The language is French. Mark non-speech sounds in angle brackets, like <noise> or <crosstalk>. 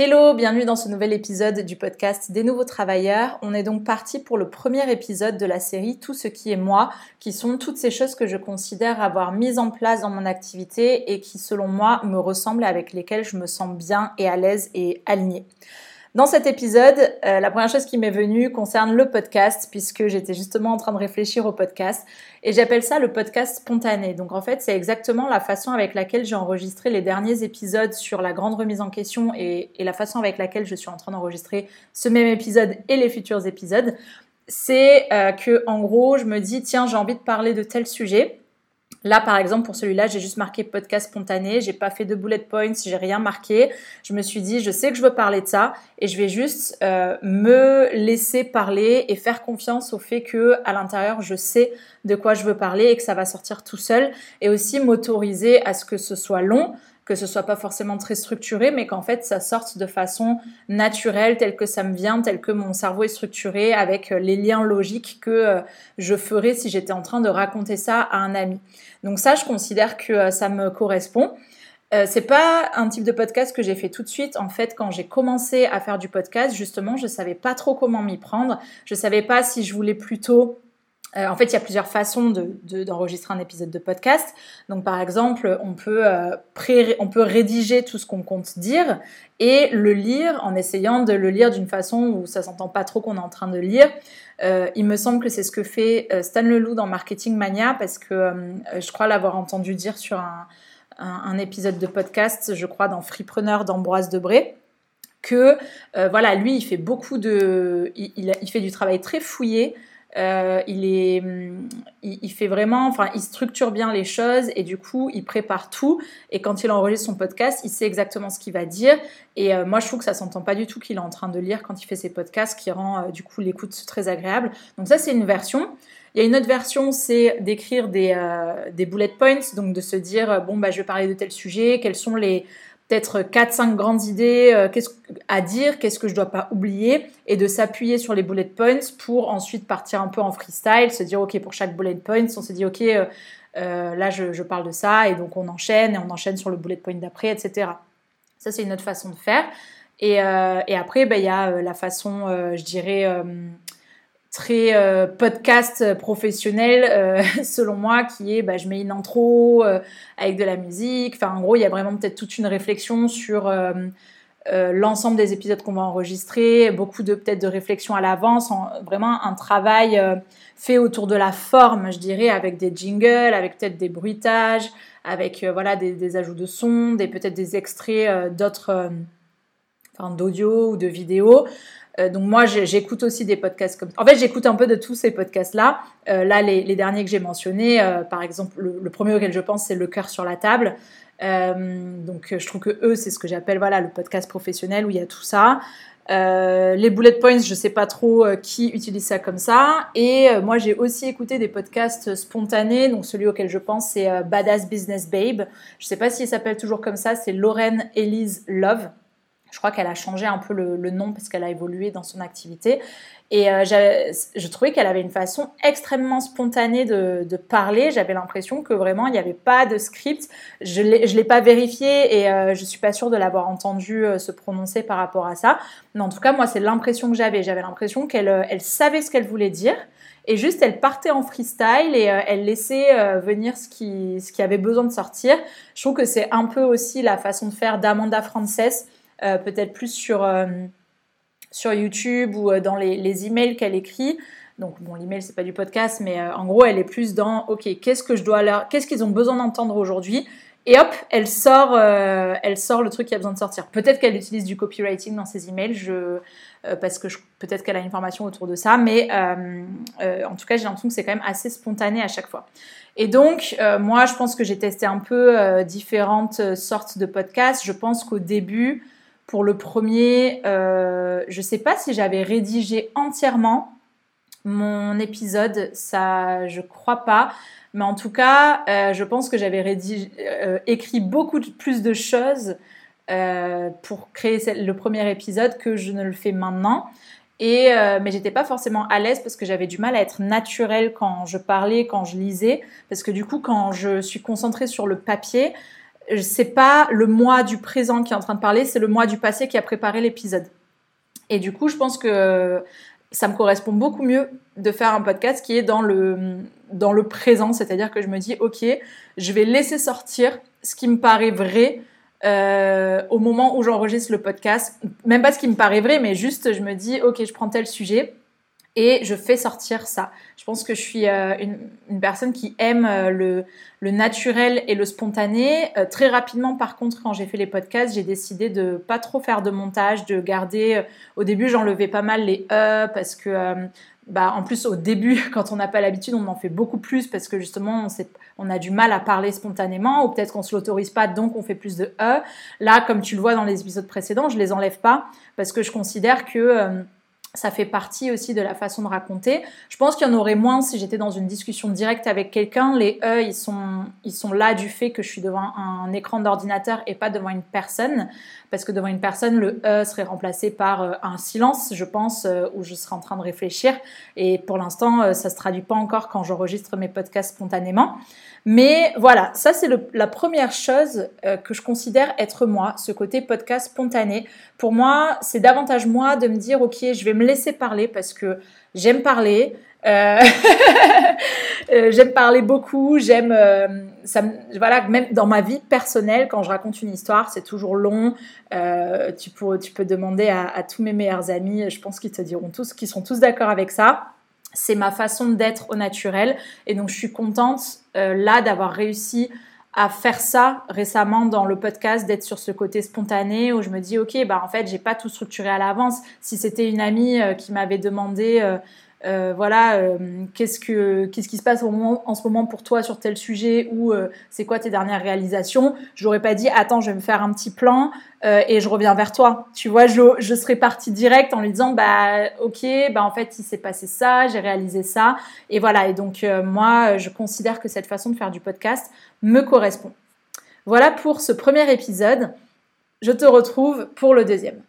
Hello, bienvenue dans ce nouvel épisode du podcast des nouveaux travailleurs. On est donc parti pour le premier épisode de la série Tout ce qui est moi, qui sont toutes ces choses que je considère avoir mises en place dans mon activité et qui selon moi me ressemblent et avec lesquelles je me sens bien et à l'aise et alignée. Dans cet épisode, euh, la première chose qui m'est venue concerne le podcast, puisque j'étais justement en train de réfléchir au podcast, et j'appelle ça le podcast spontané. Donc en fait, c'est exactement la façon avec laquelle j'ai enregistré les derniers épisodes sur la grande remise en question et, la façon avec laquelle je suis en train d'enregistrer ce même épisode et les futurs épisodes. C'est euh, que en gros, je me dis tiens, j'ai envie de parler de tel sujet. Là, par exemple, pour celui-là, j'ai juste marqué podcast spontané, j'ai pas fait de bullet points, j'ai rien marqué. Je me suis dit, je sais que je veux parler de ça et je vais juste euh, me laisser parler et faire confiance au fait que à l'intérieur, je sais de quoi je veux parler et que ça va sortir tout seul et aussi m'autoriser à ce que ce soit long que ce soit pas forcément très structuré, mais qu'en fait ça sorte de façon naturelle, telle que ça me vient, tel que mon cerveau est structuré, avec euh, les liens logiques que euh, je ferais si j'étais en train de raconter ça à un ami. Donc ça, je considère que euh, ça me correspond. C'est pas un type de podcast que j'ai fait tout de suite. En fait, quand j'ai commencé à faire du podcast, justement, je savais pas trop comment m'y prendre. Je savais pas si je voulais plutôt euh, en fait, il y a plusieurs façons d'enregistrer un épisode de podcast. Donc, par exemple, on peut, euh, on peut rédiger tout ce qu'on compte dire et le lire en essayant de le lire d'une façon où ça s'entend pas trop qu'on est en train de lire. Euh, il me semble que c'est ce que fait Stan Leloup dans Marketing Mania parce que je crois l'avoir entendu dire sur un, épisode de podcast, je crois dans Freepreneur d'Ambroise Debré que voilà, lui, il fait beaucoup de, il, fait du travail très fouillé euh, il, est, hum, il, fait vraiment, enfin, il structure bien les choses et du coup, il prépare tout. Et quand il enregistre son podcast, il sait exactement ce qu'il va dire. Et euh, moi, je trouve que ça s'entend pas du tout qu'il est en train de lire quand il fait ses podcasts, qui rend euh, du coup l'écoute très agréable. Donc ça, c'est une version. Il y a une autre version, c'est d'écrire des, des bullet points, donc de se dire bon bah je vais parler de tel sujet, quels sont les peut-être 4-5 grandes idées euh, qu'est-ce à dire, qu'est-ce que je dois pas oublier, et de s'appuyer sur les bullet points pour ensuite partir un peu en freestyle, se dire ok pour chaque bullet point, on se dit ok euh, euh, là je, parle de ça, et donc on enchaîne, et on enchaîne sur le bullet point d'après, etc. Ça c'est une autre façon de faire. Et, et après, ben, il y a la façon, je dirais, très euh, podcast professionnel euh, <laughs> selon moi qui est bah, je mets une intro euh, avec de la musique. Enfin en gros il y a vraiment peut-être toute une réflexion sur l'ensemble des épisodes qu'on va enregistrer beaucoup de peut-être de réflexion à l'avance vraiment un travail fait autour de la forme je dirais avec des jingles avec peut-être des bruitages avec voilà des, des, ajouts de son des peut-être des extraits d'autres d'audio ou de vidéo euh, donc moi, j'écoute aussi des podcasts comme... En fait, j'écoute un peu de tous ces podcasts-là. Euh, là, les, derniers que j'ai mentionnés, euh, par exemple, le, premier auquel je pense, c'est Le cœur sur la table. donc je trouve que eux, c'est ce que j'appelle voilà, le podcast professionnel où il y a tout ça. les bullet points, je sais pas trop qui utilise ça comme ça. Et moi, j'ai aussi écouté des podcasts spontanés. Donc, celui auquel je pense, c'est Badass Business Babe. Je sais pas s'il s'appelle toujours comme ça. C'est Lauren Elise Love. Je crois qu'elle a changé un peu le, nom parce qu'elle a évolué dans son activité. Et euh, je trouvais qu'elle avait une façon extrêmement spontanée de, parler. J'avais l'impression que vraiment, il n'y avait pas de script. Je ne l'ai pas vérifié et euh, je ne suis pas sûre de l'avoir entendu euh, se prononcer par rapport à ça. Mais en tout cas, moi, c'est l'impression que j'avais. J'avais l'impression qu'elle elle savait ce qu'elle voulait dire. Et juste, elle partait en freestyle et elle laissait venir ce qui, ce qui avait besoin de sortir. Je trouve que c'est un peu aussi la façon de faire d'Amanda Frances euh, peut-être plus sur, euh, sur YouTube ou euh, dans les, emails qu'elle écrit. Donc bon, l'email c'est pas du podcast, mais en gros elle est plus dans ok qu'est-ce que je dois leur, qu'est-ce qu'ils ont besoin d'entendre aujourd'hui, et hop elle sort, elle sort le truc qui a besoin de sortir. Peut-être qu'elle utilise du copywriting dans ses emails, parce que peut-être qu'elle a une formation autour de ça, mais en tout cas j'ai l'impression que c'est quand même assez spontané à chaque fois. Et donc moi je pense que j'ai testé un peu différentes sortes de podcasts. Je pense qu'au début pour le premier, euh, je ne sais pas si j'avais rédigé entièrement mon épisode, ça je crois pas. Mais en tout cas, euh, je pense que j'avais euh, écrit beaucoup plus de choses pour créer le premier épisode que je ne le fais maintenant. Et mais j'étais pas forcément à l'aise parce que j'avais du mal à être naturelle quand je parlais, quand je lisais, parce que du coup, quand je suis concentrée sur le papier, c'est pas le moi du présent qui est en train de parler, c'est le moi du passé qui a préparé l'épisode. Et du coup, je pense que ça me correspond beaucoup mieux de faire un podcast qui est dans le, dans le présent, c'est-à-dire que je me dis, ok, je vais laisser sortir ce qui me paraît vrai euh, au moment où j'enregistre le podcast. Même pas ce qui me paraît vrai, mais juste je me dis, ok, je prends tel sujet et je fais sortir ça. Je pense que je suis euh, une, personne qui aime euh, le, naturel et le spontané. très rapidement, par contre, quand j'ai fait les podcasts, j'ai décidé de pas trop faire de montage, de garder. au début, j'enlevais pas mal les e parce que bah, en plus, au début, <laughs> quand on n'a pas l'habitude, on en fait beaucoup plus parce que justement, on, on a du mal à parler spontanément ou peut-être qu'on se l'autorise pas, donc on fait plus de E. Là, comme tu le vois dans les épisodes précédents, je les enlève pas parce que je considère que euh, ça fait partie aussi de la façon de raconter. Je pense qu'il y en aurait moins si j'étais dans une discussion directe avec quelqu'un. Les E, ils sont, ils sont là du fait que je suis devant un écran d'ordinateur et pas devant une personne. Parce que devant une personne, le E serait remplacé par euh, un silence, je pense, euh, où je serais en train de réfléchir. Et pour l'instant, euh, ça se traduit pas encore quand j'enregistre mes podcasts spontanément. Mais voilà, ça c'est la première chose que je considère être moi, ce côté podcast spontané. Pour moi, c'est davantage moi de me dire, ok, je vais me laisser parler parce que j'aime parler. Euh, <laughs> euh, j'aime parler beaucoup, j'aime ça voilà même dans ma vie personnelle quand je raconte une histoire c'est toujours long tu peux tu peux demander à, à tous mes meilleurs amis je pense qu'ils te diront tous qu'ils sont tous d'accord avec ça c'est ma façon d'être au naturel. Et donc, je suis contente euh, là d'avoir réussi à faire ça récemment dans le podcast, d'être sur ce côté spontané où je me dis, OK, bah, en fait, j'ai pas tout structuré à l'avance. Si c'était une amie euh, qui m'avait demandé, euh, voilà, euh, qu'est-ce que qu'est-ce qui se passe en ce moment pour toi sur tel sujet ou euh, c'est quoi tes dernières réalisations? Je n'aurais pas dit attends, je vais me faire un petit plan et je reviens vers toi. Tu vois, je, je serais partie direct en lui disant bah ok, bah en fait il s'est passé ça, j'ai réalisé ça et voilà. Et donc moi, je considère que cette façon de faire du podcast me correspond. Voilà pour ce premier épisode. Je te retrouve pour le deuxième.